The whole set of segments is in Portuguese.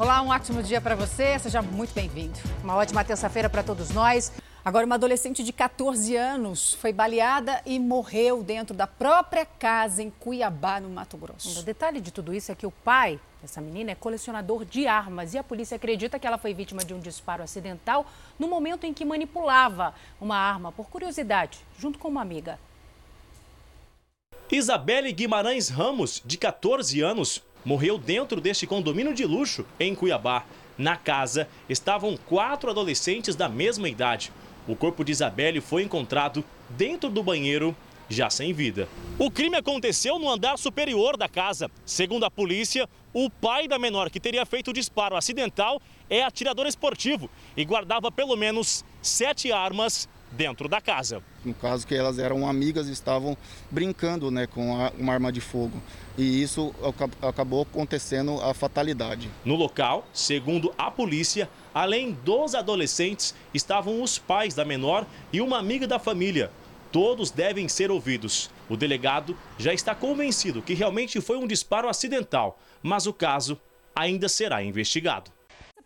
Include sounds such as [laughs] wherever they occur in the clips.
Olá, um ótimo dia para você. Seja muito bem-vindo. Uma ótima terça-feira para todos nós. Agora, uma adolescente de 14 anos foi baleada e morreu dentro da própria casa em Cuiabá, no Mato Grosso. O detalhe de tudo isso é que o pai dessa menina é colecionador de armas e a polícia acredita que ela foi vítima de um disparo acidental no momento em que manipulava uma arma por curiosidade, junto com uma amiga. Isabelle Guimarães Ramos, de 14 anos, morreu dentro deste condomínio de luxo em Cuiabá. Na casa estavam quatro adolescentes da mesma idade. O corpo de Isabelle foi encontrado dentro do banheiro, já sem vida. O crime aconteceu no andar superior da casa. Segundo a polícia, o pai da menor que teria feito o disparo acidental é atirador esportivo e guardava pelo menos sete armas dentro da casa. No caso que elas eram amigas e estavam brincando né, com uma arma de fogo. E isso acabou acontecendo a fatalidade. No local, segundo a polícia, além dos adolescentes, estavam os pais da menor e uma amiga da família. Todos devem ser ouvidos. O delegado já está convencido que realmente foi um disparo acidental, mas o caso ainda será investigado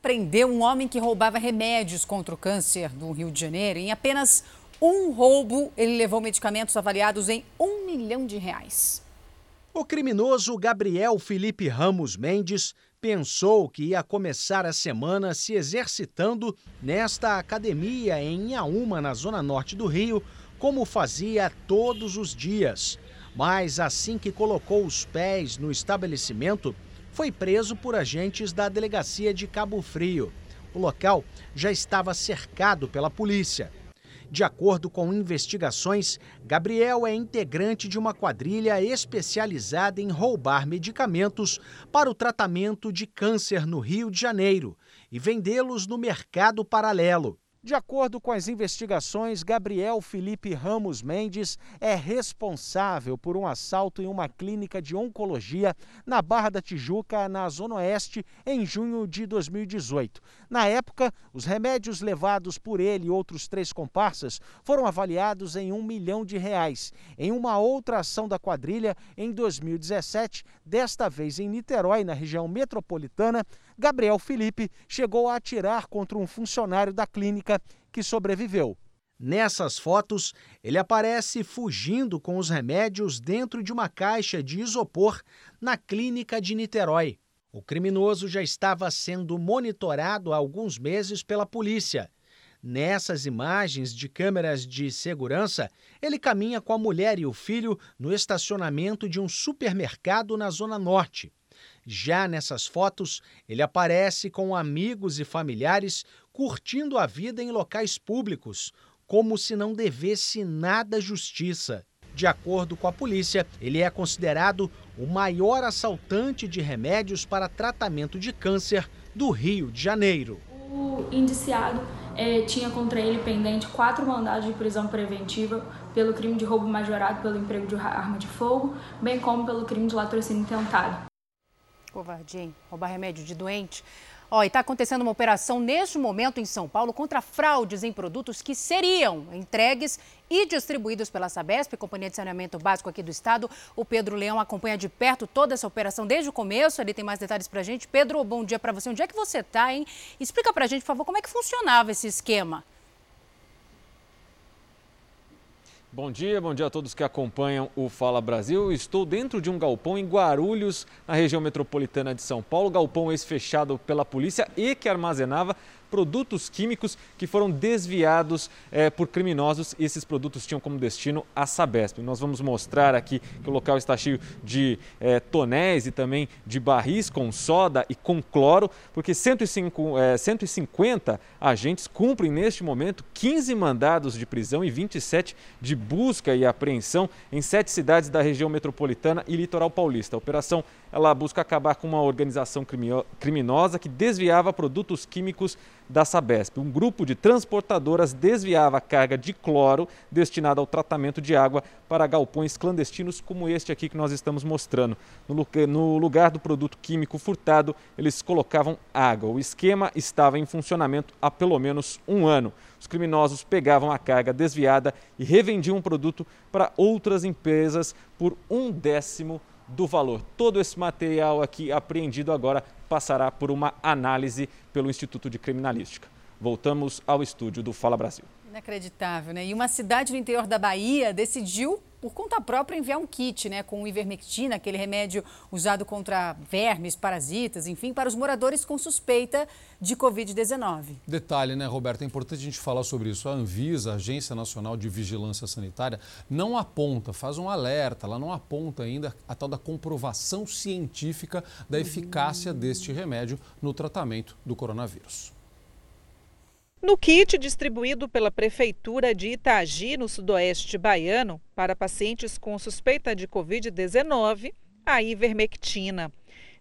prendeu um homem que roubava remédios contra o câncer no Rio de Janeiro. Em apenas um roubo, ele levou medicamentos avaliados em um milhão de reais. O criminoso Gabriel Felipe Ramos Mendes pensou que ia começar a semana se exercitando nesta academia em Inhaúma, na zona norte do Rio, como fazia todos os dias. Mas assim que colocou os pés no estabelecimento, foi preso por agentes da delegacia de Cabo Frio. O local já estava cercado pela polícia. De acordo com investigações, Gabriel é integrante de uma quadrilha especializada em roubar medicamentos para o tratamento de câncer no Rio de Janeiro e vendê-los no mercado paralelo. De acordo com as investigações, Gabriel Felipe Ramos Mendes é responsável por um assalto em uma clínica de oncologia na Barra da Tijuca, na Zona Oeste, em junho de 2018. Na época, os remédios levados por ele e outros três comparsas foram avaliados em um milhão de reais. Em uma outra ação da quadrilha, em 2017, desta vez em Niterói, na região metropolitana, Gabriel Felipe chegou a atirar contra um funcionário da clínica que sobreviveu. Nessas fotos, ele aparece fugindo com os remédios dentro de uma caixa de isopor na clínica de Niterói. O criminoso já estava sendo monitorado há alguns meses pela polícia. Nessas imagens de câmeras de segurança, ele caminha com a mulher e o filho no estacionamento de um supermercado na Zona Norte. Já nessas fotos, ele aparece com amigos e familiares curtindo a vida em locais públicos, como se não devesse nada à justiça. De acordo com a polícia, ele é considerado o maior assaltante de remédios para tratamento de câncer do Rio de Janeiro. O indiciado é, tinha contra ele pendente quatro mandados de prisão preventiva pelo crime de roubo majorado pelo emprego de arma de fogo, bem como pelo crime de latrocínio tentado. Covardia, roubar remédio de doente. Ó, e está acontecendo uma operação neste momento em São Paulo contra fraudes em produtos que seriam entregues e distribuídos pela Sabesp, Companhia de Saneamento Básico aqui do Estado. O Pedro Leão acompanha de perto toda essa operação desde o começo. Ele tem mais detalhes para a gente. Pedro, bom dia para você. Onde é que você está, hein? Explica para a gente, por favor, como é que funcionava esse esquema. Bom dia, bom dia a todos que acompanham o Fala Brasil. Estou dentro de um galpão em Guarulhos, na região metropolitana de São Paulo. Galpão esse fechado pela polícia e que armazenava produtos químicos que foram desviados é, por criminosos e esses produtos tinham como destino a Sabesp. Nós vamos mostrar aqui que o local está cheio de é, tonéis e também de barris com soda e com cloro, porque 105, é, 150 agentes cumprem neste momento 15 mandados de prisão e 27 de busca e apreensão em sete cidades da região metropolitana e litoral paulista. A operação ela busca acabar com uma organização criminosa que desviava produtos químicos da Sabesp. Um grupo de transportadoras desviava carga de cloro destinada ao tratamento de água para galpões clandestinos como este aqui que nós estamos mostrando. No lugar do produto químico furtado, eles colocavam água. O esquema estava em funcionamento há pelo menos um ano. Os criminosos pegavam a carga desviada e revendiam o produto para outras empresas por um décimo do valor. Todo esse material aqui apreendido agora passará por uma análise pelo Instituto de Criminalística. Voltamos ao estúdio do Fala Brasil. Inacreditável, né? E uma cidade no interior da Bahia decidiu, por conta própria, enviar um kit, né? Com ivermectina, aquele remédio usado contra vermes, parasitas, enfim, para os moradores com suspeita de Covid-19. Detalhe, né, Roberto? É importante a gente falar sobre isso. A Anvisa, a Agência Nacional de Vigilância Sanitária, não aponta, faz um alerta, ela não aponta ainda a tal da comprovação científica da eficácia uhum. deste remédio no tratamento do coronavírus. No kit distribuído pela Prefeitura de Itagi, no sudoeste baiano, para pacientes com suspeita de Covid-19, a ivermectina.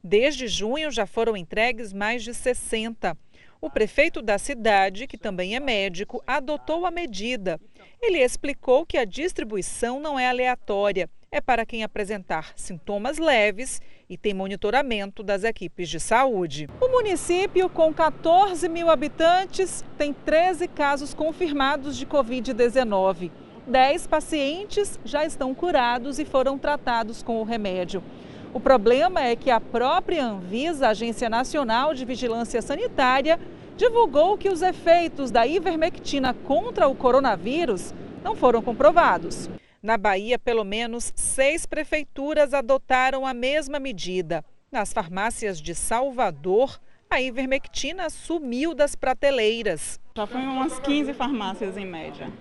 Desde junho já foram entregues mais de 60. O prefeito da cidade, que também é médico, adotou a medida. Ele explicou que a distribuição não é aleatória é para quem apresentar sintomas leves e tem monitoramento das equipes de saúde. O município, com 14 mil habitantes, tem 13 casos confirmados de Covid-19. 10 pacientes já estão curados e foram tratados com o remédio. O problema é que a própria Anvisa, Agência Nacional de Vigilância Sanitária, divulgou que os efeitos da ivermectina contra o coronavírus não foram comprovados. Na Bahia, pelo menos seis prefeituras adotaram a mesma medida. Nas farmácias de Salvador, a ivermectina sumiu das prateleiras. Já foi umas 15 farmácias em média.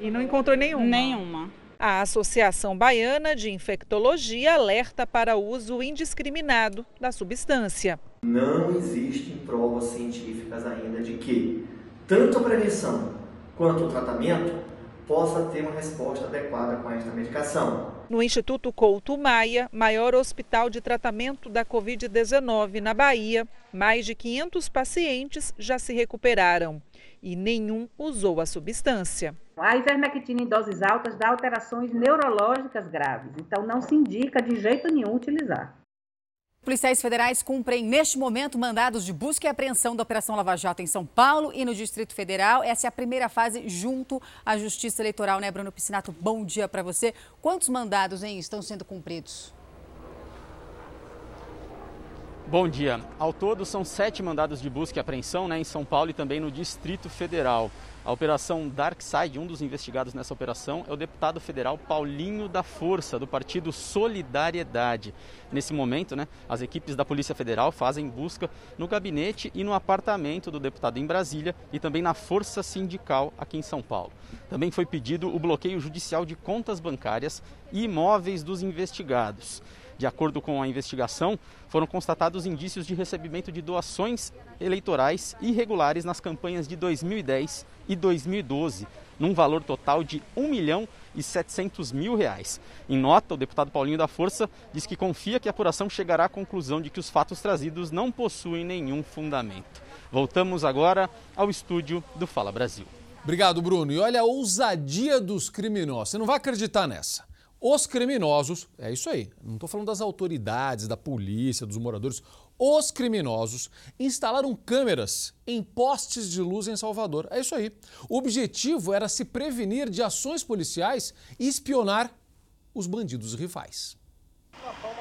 E não encontrou nenhuma? Nenhuma. A Associação Baiana de Infectologia alerta para o uso indiscriminado da substância. Não existem provas científicas ainda de que tanto a prevenção quanto o tratamento possa ter uma resposta adequada com esta medicação. No Instituto Couto Maia, maior hospital de tratamento da Covid-19 na Bahia, mais de 500 pacientes já se recuperaram e nenhum usou a substância. A ivermectina em doses altas dá alterações neurológicas graves, então não se indica de jeito nenhum utilizar. Policiais federais cumprem neste momento mandados de busca e apreensão da Operação Lava Jato em São Paulo e no Distrito Federal. Essa é a primeira fase junto à Justiça Eleitoral, né, Bruno Piscinato? Bom dia para você. Quantos mandados hein, estão sendo cumpridos? Bom dia. Ao todo, são sete mandados de busca e apreensão né, em São Paulo e também no Distrito Federal. A operação Dark Side, um dos investigados nessa operação, é o deputado federal Paulinho da Força, do partido Solidariedade. Nesse momento, né, as equipes da Polícia Federal fazem busca no gabinete e no apartamento do deputado em Brasília e também na Força Sindical aqui em São Paulo. Também foi pedido o bloqueio judicial de contas bancárias e imóveis dos investigados. De acordo com a investigação, foram constatados indícios de recebimento de doações eleitorais irregulares nas campanhas de 2010 e 2012, num valor total de 1 milhão e 700 mil reais. Em nota, o deputado Paulinho da Força diz que confia que a apuração chegará à conclusão de que os fatos trazidos não possuem nenhum fundamento. Voltamos agora ao estúdio do Fala Brasil. Obrigado, Bruno. E olha a ousadia dos criminosos. Você não vai acreditar nessa. Os criminosos, é isso aí, não estou falando das autoridades, da polícia, dos moradores. Os criminosos instalaram câmeras em postes de luz em Salvador. É isso aí. O objetivo era se prevenir de ações policiais e espionar os bandidos rivais.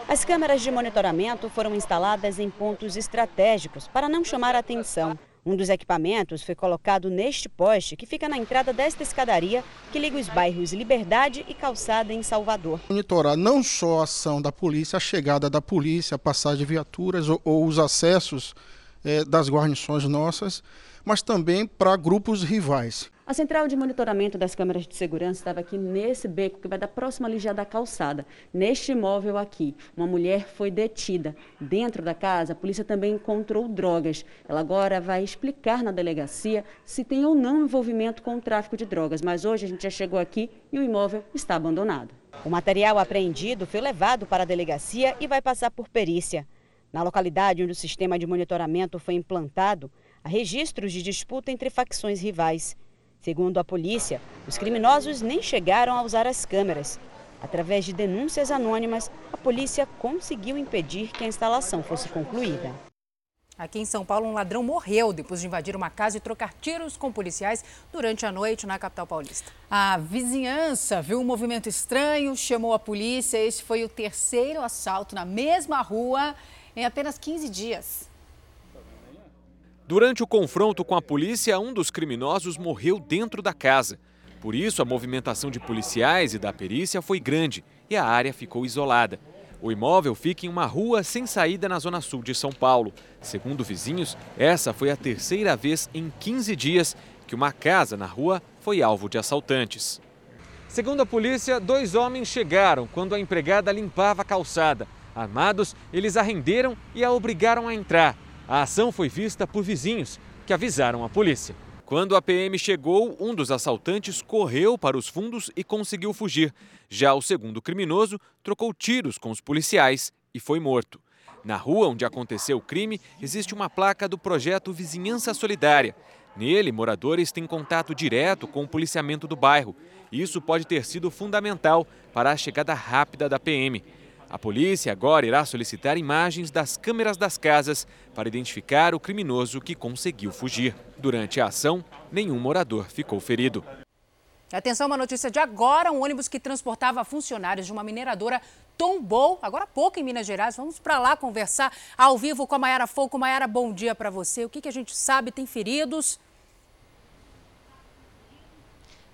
As câmeras de monitoramento foram instaladas em pontos estratégicos para não chamar atenção. Um dos equipamentos foi colocado neste poste, que fica na entrada desta escadaria, que liga os bairros Liberdade e Calçada em Salvador. Monitorar não só a ação da polícia, a chegada da polícia, a passagem de viaturas ou, ou os acessos é, das guarnições nossas, mas também para grupos rivais. A central de monitoramento das câmeras de segurança estava aqui nesse beco que vai dar próximo ali já da calçada. Neste imóvel aqui, uma mulher foi detida. Dentro da casa, a polícia também encontrou drogas. Ela agora vai explicar na delegacia se tem ou não envolvimento com o tráfico de drogas. Mas hoje a gente já chegou aqui e o imóvel está abandonado. O material apreendido foi levado para a delegacia e vai passar por perícia. Na localidade onde o sistema de monitoramento foi implantado, há registros de disputa entre facções rivais. Segundo a polícia, os criminosos nem chegaram a usar as câmeras. Através de denúncias anônimas, a polícia conseguiu impedir que a instalação fosse concluída. Aqui em São Paulo, um ladrão morreu depois de invadir uma casa e trocar tiros com policiais durante a noite na capital paulista. A vizinhança viu um movimento estranho, chamou a polícia. Este foi o terceiro assalto na mesma rua em apenas 15 dias. Durante o confronto com a polícia, um dos criminosos morreu dentro da casa. Por isso, a movimentação de policiais e da perícia foi grande e a área ficou isolada. O imóvel fica em uma rua sem saída na zona sul de São Paulo. Segundo vizinhos, essa foi a terceira vez em 15 dias que uma casa na rua foi alvo de assaltantes. Segundo a polícia, dois homens chegaram quando a empregada limpava a calçada. Armados, eles a renderam e a obrigaram a entrar. A ação foi vista por vizinhos, que avisaram a polícia. Quando a PM chegou, um dos assaltantes correu para os fundos e conseguiu fugir. Já o segundo criminoso trocou tiros com os policiais e foi morto. Na rua onde aconteceu o crime, existe uma placa do projeto Vizinhança Solidária. Nele, moradores têm contato direto com o policiamento do bairro. Isso pode ter sido fundamental para a chegada rápida da PM. A polícia agora irá solicitar imagens das câmeras das casas para identificar o criminoso que conseguiu fugir. Durante a ação, nenhum morador ficou ferido. Atenção, uma notícia de agora: um ônibus que transportava funcionários de uma mineradora tombou agora há pouco em Minas Gerais. Vamos para lá conversar ao vivo com a Mayara Foco. Mayara, bom dia para você. O que, que a gente sabe? Tem feridos?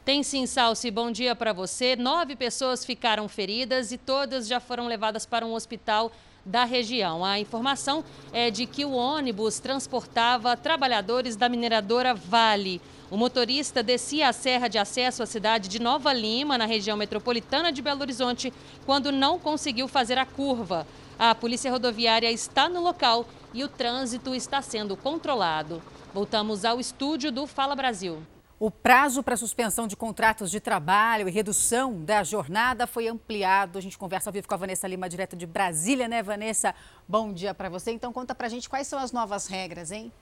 Tem sim, Salsi. Bom dia para você. Nove pessoas ficaram feridas e todas já foram levadas para um hospital da região. A informação é de que o ônibus transportava trabalhadores da mineradora Vale. O motorista descia a serra de acesso à cidade de Nova Lima, na região metropolitana de Belo Horizonte, quando não conseguiu fazer a curva. A polícia rodoviária está no local e o trânsito está sendo controlado. Voltamos ao estúdio do Fala Brasil. O prazo para suspensão de contratos de trabalho e redução da jornada foi ampliado. A gente conversa ao vivo com a Vanessa Lima, direto de Brasília, né, Vanessa? Bom dia para você. Então, conta para a gente quais são as novas regras, hein?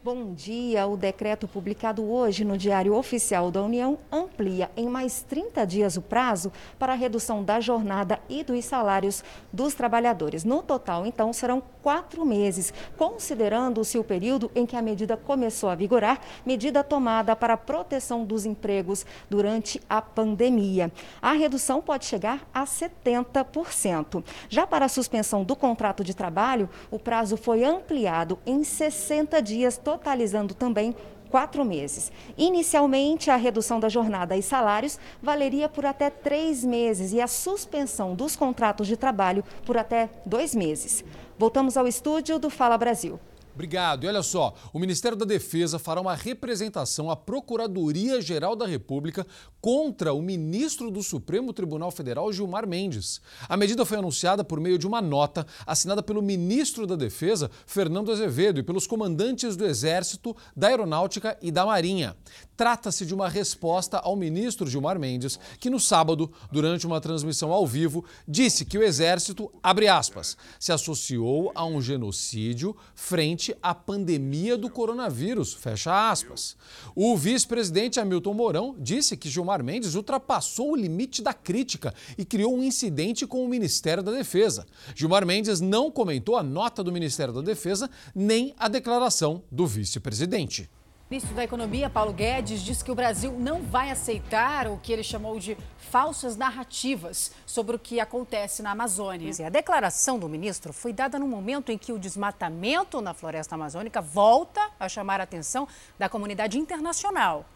Bom dia. O decreto publicado hoje no Diário Oficial da União amplia em mais 30 dias o prazo para a redução da jornada e dos salários dos trabalhadores. No total, então, serão quatro meses, considerando-se o período em que a medida começou a vigorar, medida tomada para a proteção dos empregos durante a pandemia. A redução pode chegar a 70%. Já para a suspensão do contrato de trabalho, o prazo foi ampliado em 60 dias totalizando também quatro meses. Inicialmente, a redução da jornada e salários valeria por até três meses e a suspensão dos contratos de trabalho por até dois meses. Voltamos ao estúdio do Fala Brasil. Obrigado. E olha só, o Ministério da Defesa fará uma representação à Procuradoria-Geral da República contra o ministro do Supremo Tribunal Federal, Gilmar Mendes. A medida foi anunciada por meio de uma nota assinada pelo ministro da Defesa, Fernando Azevedo, e pelos comandantes do Exército, da Aeronáutica e da Marinha. Trata-se de uma resposta ao ministro Gilmar Mendes, que no sábado, durante uma transmissão ao vivo, disse que o Exército, abre aspas, se associou a um genocídio frente à pandemia do coronavírus, fecha aspas. O vice-presidente Hamilton Mourão disse que Gilmar Mendes ultrapassou o limite da crítica e criou um incidente com o Ministério da Defesa. Gilmar Mendes não comentou a nota do Ministério da Defesa nem a declaração do vice-presidente. O ministro da Economia, Paulo Guedes, disse que o Brasil não vai aceitar o que ele chamou de falsas narrativas sobre o que acontece na Amazônia. A declaração do ministro foi dada no momento em que o desmatamento na floresta amazônica volta a chamar a atenção da comunidade internacional.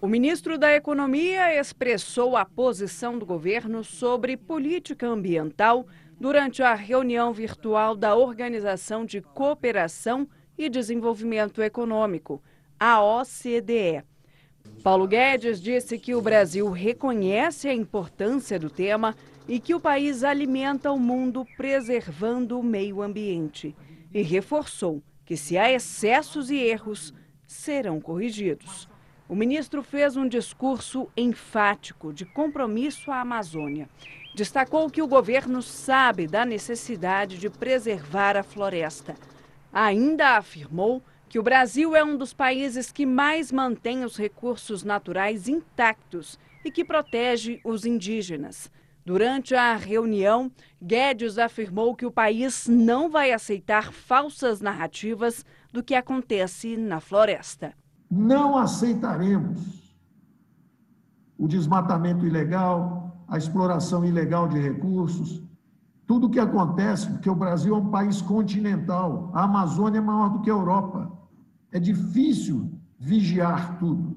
O ministro da Economia expressou a posição do governo sobre política ambiental durante a reunião virtual da Organização de Cooperação e Desenvolvimento Econômico, a OCDE. Paulo Guedes disse que o Brasil reconhece a importância do tema e que o país alimenta o mundo preservando o meio ambiente. E reforçou que, se há excessos e erros, serão corrigidos. O ministro fez um discurso enfático de compromisso à Amazônia. Destacou que o governo sabe da necessidade de preservar a floresta Ainda afirmou que o Brasil é um dos países que mais mantém os recursos naturais intactos e que protege os indígenas. Durante a reunião, Guedes afirmou que o país não vai aceitar falsas narrativas do que acontece na floresta. Não aceitaremos o desmatamento ilegal, a exploração ilegal de recursos, tudo o que acontece, porque o Brasil é um país continental, a Amazônia é maior do que a Europa. É difícil vigiar tudo,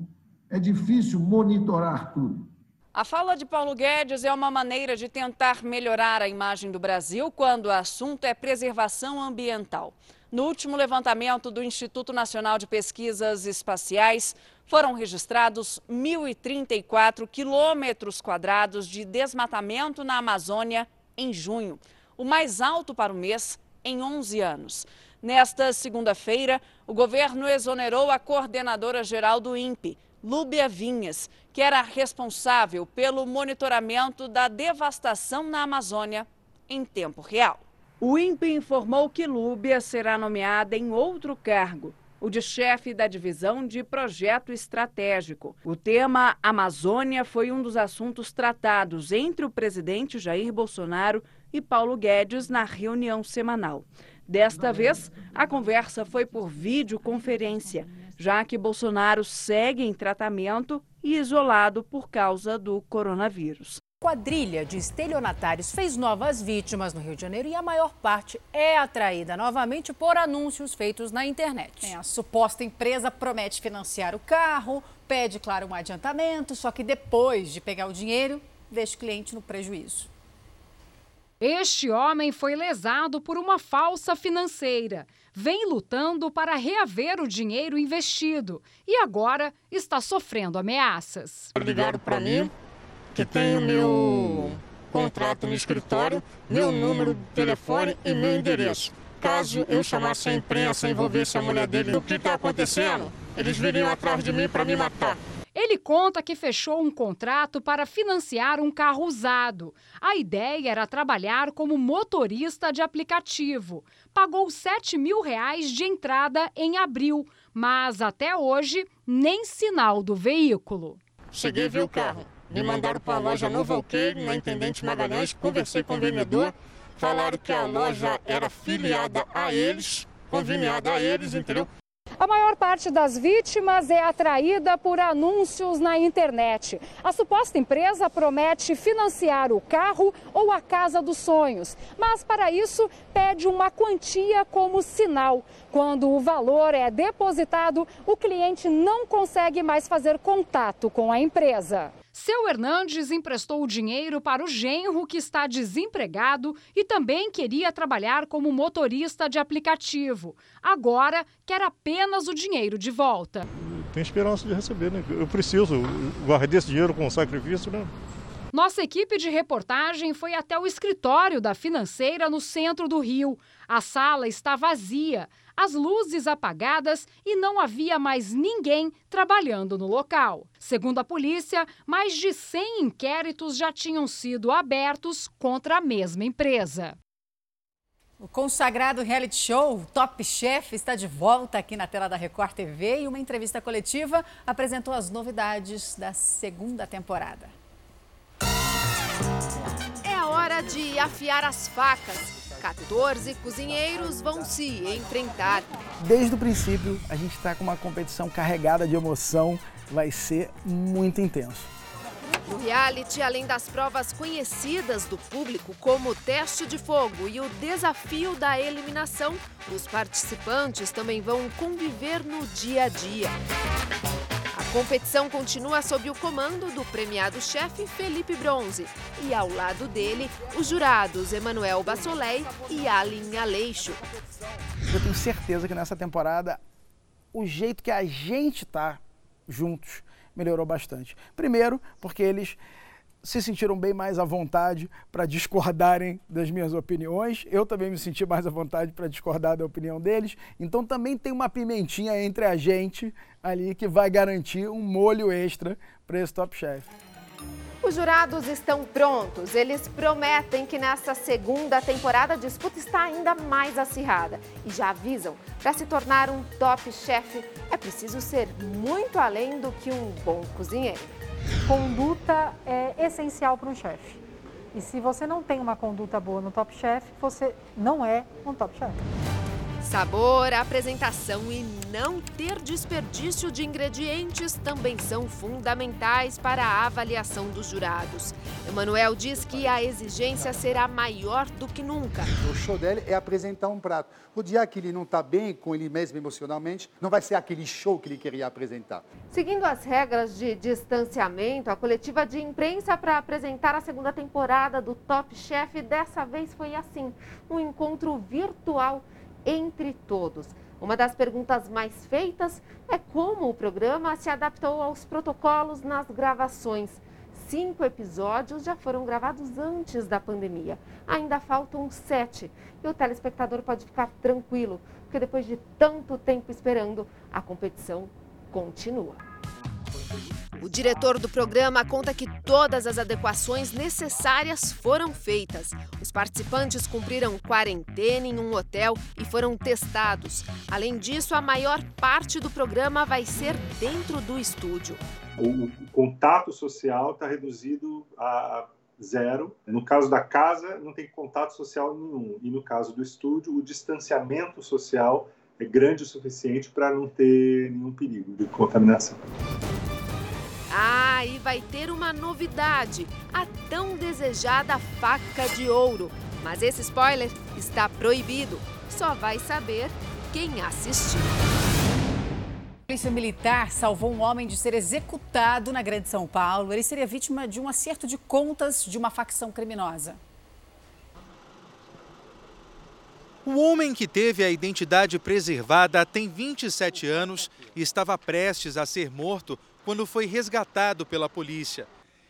é difícil monitorar tudo. A fala de Paulo Guedes é uma maneira de tentar melhorar a imagem do Brasil quando o assunto é preservação ambiental. No último levantamento do Instituto Nacional de Pesquisas Espaciais, foram registrados 1.034 quilômetros quadrados de desmatamento na Amazônia em junho, o mais alto para o mês em 11 anos. Nesta segunda-feira, o governo exonerou a coordenadora geral do INPE, Lúbia Vinhas, que era responsável pelo monitoramento da devastação na Amazônia em tempo real. O INPE informou que Lúbia será nomeada em outro cargo, o de chefe da divisão de projeto estratégico. O tema Amazônia foi um dos assuntos tratados entre o presidente Jair Bolsonaro e Paulo Guedes na reunião semanal. Desta vez, a conversa foi por videoconferência, já que Bolsonaro segue em tratamento e isolado por causa do coronavírus quadrilha de estelionatários fez novas vítimas no Rio de Janeiro e a maior parte é atraída novamente por anúncios feitos na internet. É, a suposta empresa promete financiar o carro, pede, claro, um adiantamento, só que depois de pegar o dinheiro, deixa o cliente no prejuízo. Este homem foi lesado por uma falsa financeira. Vem lutando para reaver o dinheiro investido e agora está sofrendo ameaças. Ligaram para mim que tem o meu contrato no escritório, meu número de telefone e meu endereço. Caso eu chamasse a imprensa, envolvesse a mulher dele, o que está acontecendo? Eles viriam atrás de mim para me matar. Ele conta que fechou um contrato para financiar um carro usado. A ideia era trabalhar como motorista de aplicativo. Pagou 7 mil reais de entrada em abril, mas até hoje nem sinal do veículo. Cheguei a ver o carro. Me mandaram para a loja Novo Alqueire, na Intendente Magalhães, conversei com o vendedor, falaram que a loja era filiada a eles, conveniada a eles, entendeu? A maior parte das vítimas é atraída por anúncios na internet. A suposta empresa promete financiar o carro ou a casa dos sonhos, mas para isso pede uma quantia como sinal. Quando o valor é depositado, o cliente não consegue mais fazer contato com a empresa. Seu Hernandes emprestou o dinheiro para o genro que está desempregado e também queria trabalhar como motorista de aplicativo. Agora quer apenas o dinheiro de volta. Tem esperança de receber, né? Eu preciso guardar esse dinheiro com sacrifício, né? Nossa equipe de reportagem foi até o escritório da financeira no centro do Rio. A sala está vazia, as luzes apagadas e não havia mais ninguém trabalhando no local. Segundo a polícia, mais de 100 inquéritos já tinham sido abertos contra a mesma empresa. O consagrado reality show Top Chef está de volta aqui na tela da Record TV e uma entrevista coletiva apresentou as novidades da segunda temporada. É hora de afiar as facas. 14 cozinheiros vão se enfrentar. Desde o princípio, a gente está com uma competição carregada de emoção, vai ser muito intenso. No reality, além das provas conhecidas do público, como o teste de fogo e o desafio da eliminação, os participantes também vão conviver no dia a dia. Competição continua sob o comando do premiado chefe Felipe Bronze e ao lado dele os jurados Emanuel Bassolei e Aline Aleixo. Eu tenho certeza que nessa temporada o jeito que a gente tá juntos melhorou bastante. Primeiro, porque eles se sentiram bem mais à vontade para discordarem das minhas opiniões. Eu também me senti mais à vontade para discordar da opinião deles. Então também tem uma pimentinha entre a gente ali que vai garantir um molho extra para esse Top Chef. Os jurados estão prontos. Eles prometem que nessa segunda temporada a disputa está ainda mais acirrada. E já avisam, para se tornar um top chef é preciso ser muito além do que um bom cozinheiro. Conduta é essencial para um chefe. E se você não tem uma conduta boa no Top Chef, você não é um Top Chef. Sabor, apresentação e não ter desperdício de ingredientes também são fundamentais para a avaliação dos jurados. Emanuel diz que a exigência será maior do que nunca. O show dele é apresentar um prato. O dia que ele não está bem com ele mesmo emocionalmente, não vai ser aquele show que ele queria apresentar. Seguindo as regras de distanciamento, a coletiva de imprensa para apresentar a segunda temporada do Top Chef dessa vez foi assim, um encontro virtual entre todos. Uma das perguntas mais feitas é como o programa se adaptou aos protocolos nas gravações. Cinco episódios já foram gravados antes da pandemia. Ainda faltam sete. E o telespectador pode ficar tranquilo, porque depois de tanto tempo esperando, a competição continua. O diretor do programa conta que todas as adequações necessárias foram feitas. Os participantes cumpriram quarentena em um hotel e foram testados. Além disso, a maior parte do programa vai ser dentro do estúdio. O contato social está reduzido a zero. No caso da casa, não tem contato social nenhum. E no caso do estúdio, o distanciamento social é grande o suficiente para não ter nenhum perigo de contaminação. Ah, e vai ter uma novidade: a tão desejada faca de ouro. Mas esse spoiler está proibido. Só vai saber quem assistir. A Polícia Militar salvou um homem de ser executado na Grande São Paulo. Ele seria vítima de um acerto de contas de uma facção criminosa. O homem que teve a identidade preservada tem 27 anos e estava prestes a ser morto quando foi resgatado pela polícia.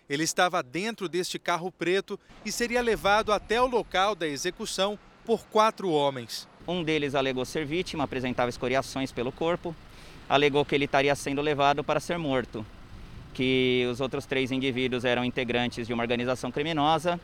Ele estava dentro deste carro preto e seria levado até o local da execução por quatro homens. Um deles alegou ser vítima, apresentava escoriações pelo corpo, alegou que ele estaria sendo levado para ser morto, que os outros três indivíduos eram integrantes de uma organização criminosa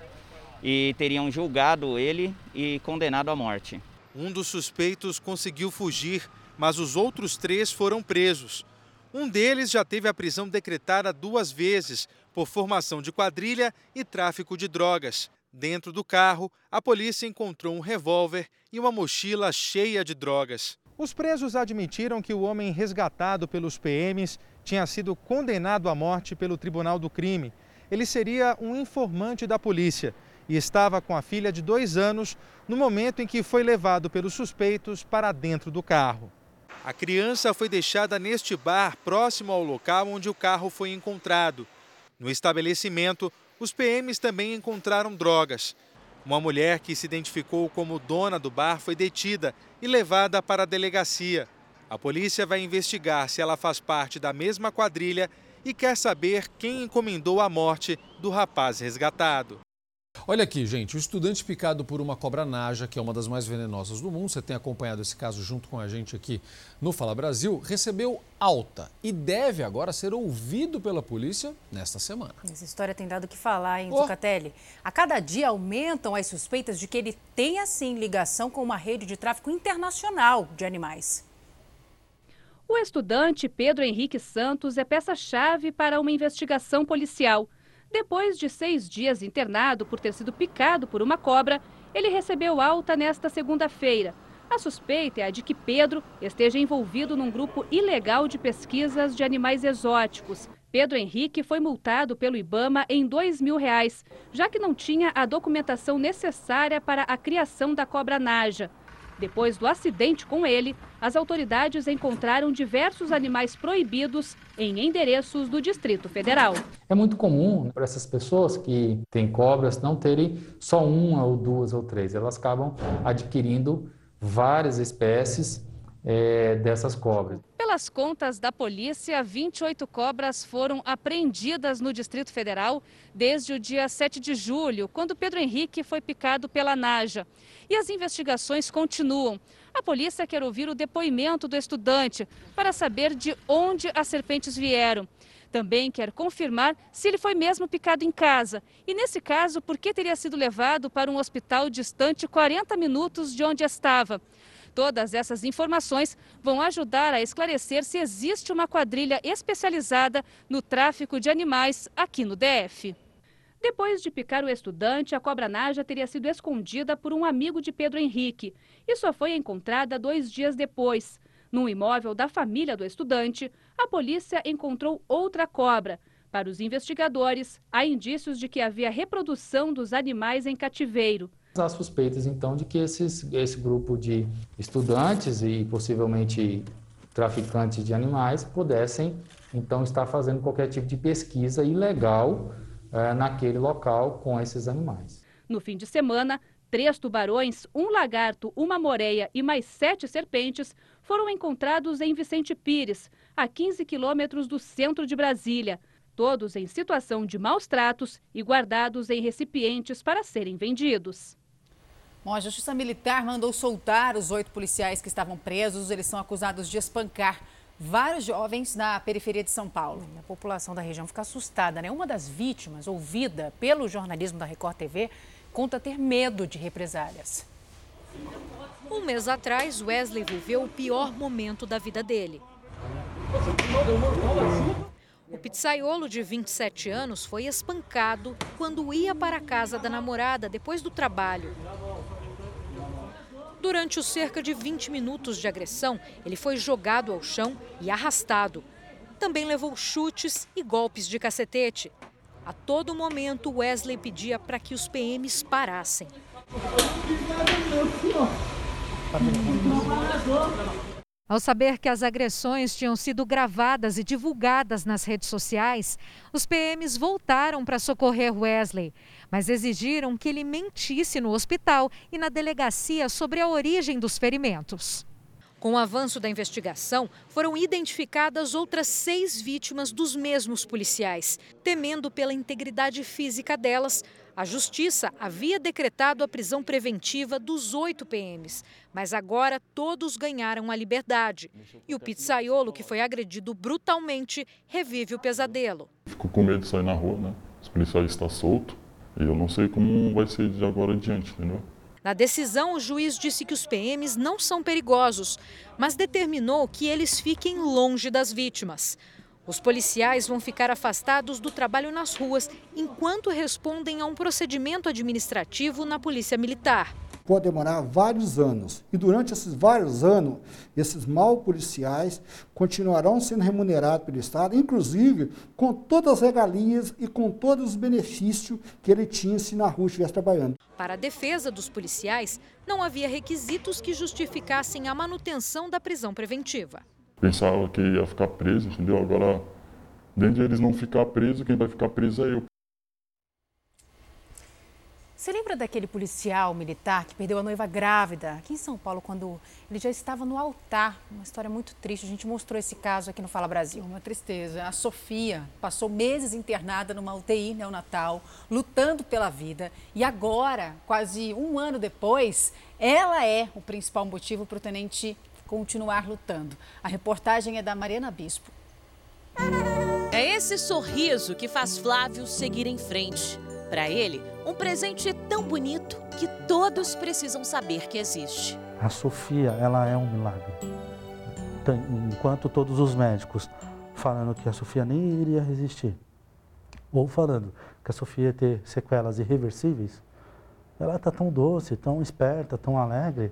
e teriam julgado ele e condenado à morte. Um dos suspeitos conseguiu fugir, mas os outros três foram presos. Um deles já teve a prisão decretada duas vezes por formação de quadrilha e tráfico de drogas. Dentro do carro, a polícia encontrou um revólver e uma mochila cheia de drogas. Os presos admitiram que o homem resgatado pelos PMs tinha sido condenado à morte pelo Tribunal do Crime. Ele seria um informante da polícia e estava com a filha de dois anos no momento em que foi levado pelos suspeitos para dentro do carro. A criança foi deixada neste bar próximo ao local onde o carro foi encontrado. No estabelecimento, os PMs também encontraram drogas. Uma mulher que se identificou como dona do bar foi detida e levada para a delegacia. A polícia vai investigar se ela faz parte da mesma quadrilha e quer saber quem encomendou a morte do rapaz resgatado. Olha aqui, gente, o estudante picado por uma cobra naja, que é uma das mais venenosas do mundo, você tem acompanhado esse caso junto com a gente aqui no Fala Brasil, recebeu alta e deve agora ser ouvido pela polícia nesta semana. Essa história tem dado o que falar, hein, oh. Zucatelli? A cada dia aumentam as suspeitas de que ele tenha, sim, ligação com uma rede de tráfico internacional de animais. O estudante Pedro Henrique Santos é peça-chave para uma investigação policial. Depois de seis dias internado por ter sido picado por uma cobra, ele recebeu alta nesta segunda-feira. A suspeita é a de que Pedro esteja envolvido num grupo ilegal de pesquisas de animais exóticos. Pedro Henrique foi multado pelo Ibama em dois mil reais, já que não tinha a documentação necessária para a criação da cobra naja. Depois do acidente com ele, as autoridades encontraram diversos animais proibidos em endereços do Distrito Federal. É muito comum para essas pessoas que têm cobras não terem só uma ou duas ou três, elas acabam adquirindo várias espécies é, dessas cobras. Pelas contas da polícia, 28 cobras foram apreendidas no Distrito Federal desde o dia 7 de julho, quando Pedro Henrique foi picado pela Naja. E as investigações continuam. A polícia quer ouvir o depoimento do estudante para saber de onde as serpentes vieram. Também quer confirmar se ele foi mesmo picado em casa e, nesse caso, por que teria sido levado para um hospital distante 40 minutos de onde estava. Todas essas informações vão ajudar a esclarecer se existe uma quadrilha especializada no tráfico de animais aqui no DF. Depois de picar o estudante, a cobra naja teria sido escondida por um amigo de Pedro Henrique e só foi encontrada dois dias depois. Num imóvel da família do estudante, a polícia encontrou outra cobra. Para os investigadores, há indícios de que havia reprodução dos animais em cativeiro. Há suspeitas, então, de que esses, esse grupo de estudantes e possivelmente traficantes de animais pudessem, então, estar fazendo qualquer tipo de pesquisa ilegal é, naquele local com esses animais. No fim de semana, três tubarões, um lagarto, uma moreia e mais sete serpentes foram encontrados em Vicente Pires, a 15 quilômetros do centro de Brasília. Todos em situação de maus tratos e guardados em recipientes para serem vendidos. Bom, a Justiça Militar mandou soltar os oito policiais que estavam presos. Eles são acusados de espancar vários jovens na periferia de São Paulo. A população da região fica assustada, né? Uma das vítimas, ouvida pelo jornalismo da Record TV, conta ter medo de represálias. Um mês atrás, Wesley viveu o pior momento da vida dele. O pizzaiolo de 27 anos foi espancado quando ia para a casa da namorada depois do trabalho. Durante os cerca de 20 minutos de agressão, ele foi jogado ao chão e arrastado. Também levou chutes e golpes de cacetete. A todo momento, Wesley pedia para que os PMs parassem. Ao saber que as agressões tinham sido gravadas e divulgadas nas redes sociais, os PMs voltaram para socorrer Wesley, mas exigiram que ele mentisse no hospital e na delegacia sobre a origem dos ferimentos. Com o avanço da investigação, foram identificadas outras seis vítimas dos mesmos policiais. Temendo pela integridade física delas, a Justiça havia decretado a prisão preventiva dos oito PMs, mas agora todos ganharam a liberdade. E o pizzaiolo, que foi agredido brutalmente, revive o pesadelo. Fico com medo de sair na rua, né? Os policiais estão soltos e eu não sei como vai ser de agora adiante, entendeu? Na decisão, o juiz disse que os PMs não são perigosos, mas determinou que eles fiquem longe das vítimas. Os policiais vão ficar afastados do trabalho nas ruas enquanto respondem a um procedimento administrativo na Polícia Militar. Pode demorar vários anos e durante esses vários anos, esses mal policiais continuarão sendo remunerados pelo Estado, inclusive com todas as regalias e com todos os benefícios que ele tinha se na rua estivesse trabalhando. Para a defesa dos policiais, não havia requisitos que justificassem a manutenção da prisão preventiva pensava que ia ficar preso, entendeu? Agora, dentro de eles não ficar preso, quem vai ficar preso é eu. Você lembra daquele policial militar que perdeu a noiva grávida aqui em São Paulo quando ele já estava no altar? Uma história muito triste. A gente mostrou esse caso aqui no Fala Brasil. Uma tristeza. A Sofia passou meses internada numa UTI neonatal, lutando pela vida. E agora, quase um ano depois, ela é o principal motivo para o tenente continuar lutando. A reportagem é da Mariana Bispo. É esse sorriso que faz Flávio seguir em frente. Para ele, um presente tão bonito que todos precisam saber que existe. A Sofia, ela é um milagre. Enquanto todos os médicos falando que a Sofia nem iria resistir, ou falando que a Sofia ia ter sequelas irreversíveis, ela está tão doce, tão esperta, tão alegre.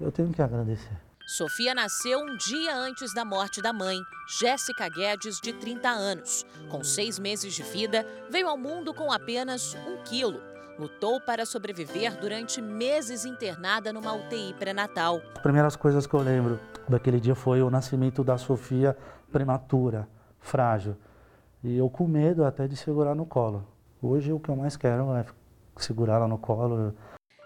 Eu tenho que agradecer. Sofia nasceu um dia antes da morte da mãe, Jéssica Guedes, de 30 anos. Com seis meses de vida, veio ao mundo com apenas um quilo. Lutou para sobreviver durante meses internada numa UTI pré-natal. As primeiras coisas que eu lembro daquele dia foi o nascimento da Sofia prematura, frágil. E eu com medo até de segurar no colo. Hoje o que eu mais quero é segurar ela no colo.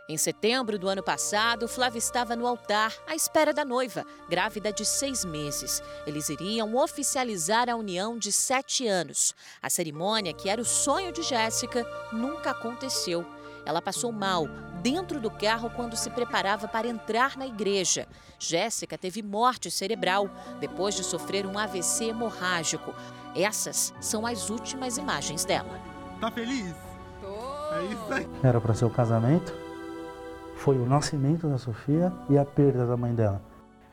Em setembro do ano passado, Flávia estava no altar à espera da noiva, grávida de seis meses. Eles iriam oficializar a união de sete anos. A cerimônia, que era o sonho de Jéssica, nunca aconteceu. Ela passou mal dentro do carro quando se preparava para entrar na igreja. Jéssica teve morte cerebral depois de sofrer um AVC hemorrágico. Essas são as últimas imagens dela. Tá feliz? Tô. É isso aí. Era para ser o casamento? Foi o nascimento da Sofia e a perda da mãe dela.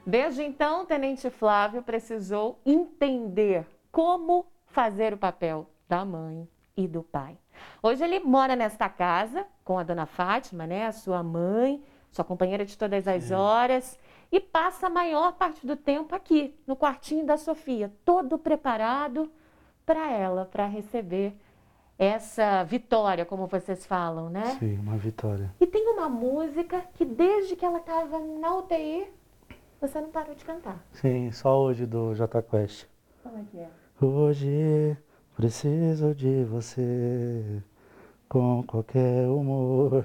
Desde então, o Tenente Flávio precisou entender como fazer o papel da mãe e do pai. Hoje ele mora nesta casa com a dona Fátima, né, a sua mãe, sua companheira de todas as horas, e passa a maior parte do tempo aqui, no quartinho da Sofia, todo preparado para ela, para receber essa vitória, como vocês falam, né? Sim, uma vitória. E tem uma música que desde que ela estava na UTI, você não parou de cantar. Sim, só hoje do J Quest. Como é que é? Hoje preciso de você com qualquer humor,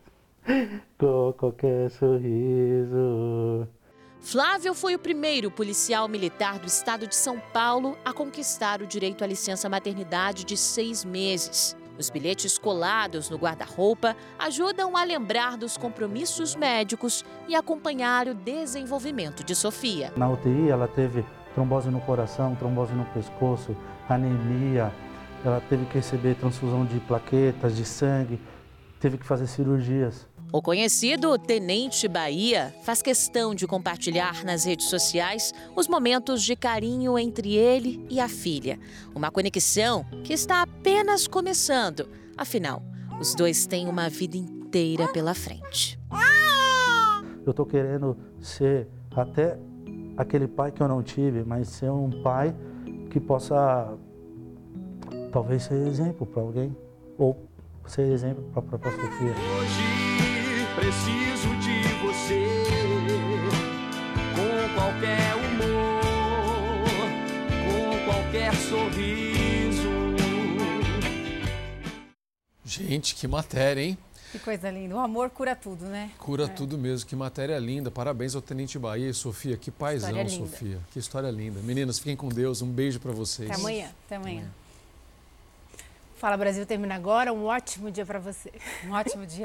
[laughs] com qualquer sorriso. Flávio foi o primeiro policial militar do estado de São Paulo a conquistar o direito à licença maternidade de seis meses. Os bilhetes colados no guarda-roupa ajudam a lembrar dos compromissos médicos e acompanhar o desenvolvimento de Sofia. Na UTI ela teve trombose no coração, trombose no pescoço, anemia, ela teve que receber transfusão de plaquetas, de sangue, teve que fazer cirurgias. O conhecido Tenente Bahia faz questão de compartilhar nas redes sociais os momentos de carinho entre ele e a filha. Uma conexão que está apenas começando. Afinal, os dois têm uma vida inteira pela frente. Eu estou querendo ser até aquele pai que eu não tive, mas ser um pai que possa talvez ser exemplo para alguém ou ser exemplo para a própria Sofia. Preciso de você com qualquer humor, com qualquer sorriso. Gente, que matéria, hein? Que coisa linda. O amor cura tudo, né? Cura É. tudo mesmo. Que matéria linda. Parabéns ao Tenente Bahia e Sofia. Que paizão, História. Sofia. Que história linda. Meninas, fiquem com Deus. Um beijo para vocês. Até amanhã. Até amanhã. Fala Brasil termina agora. Um ótimo dia para você. Um ótimo dia. [laughs]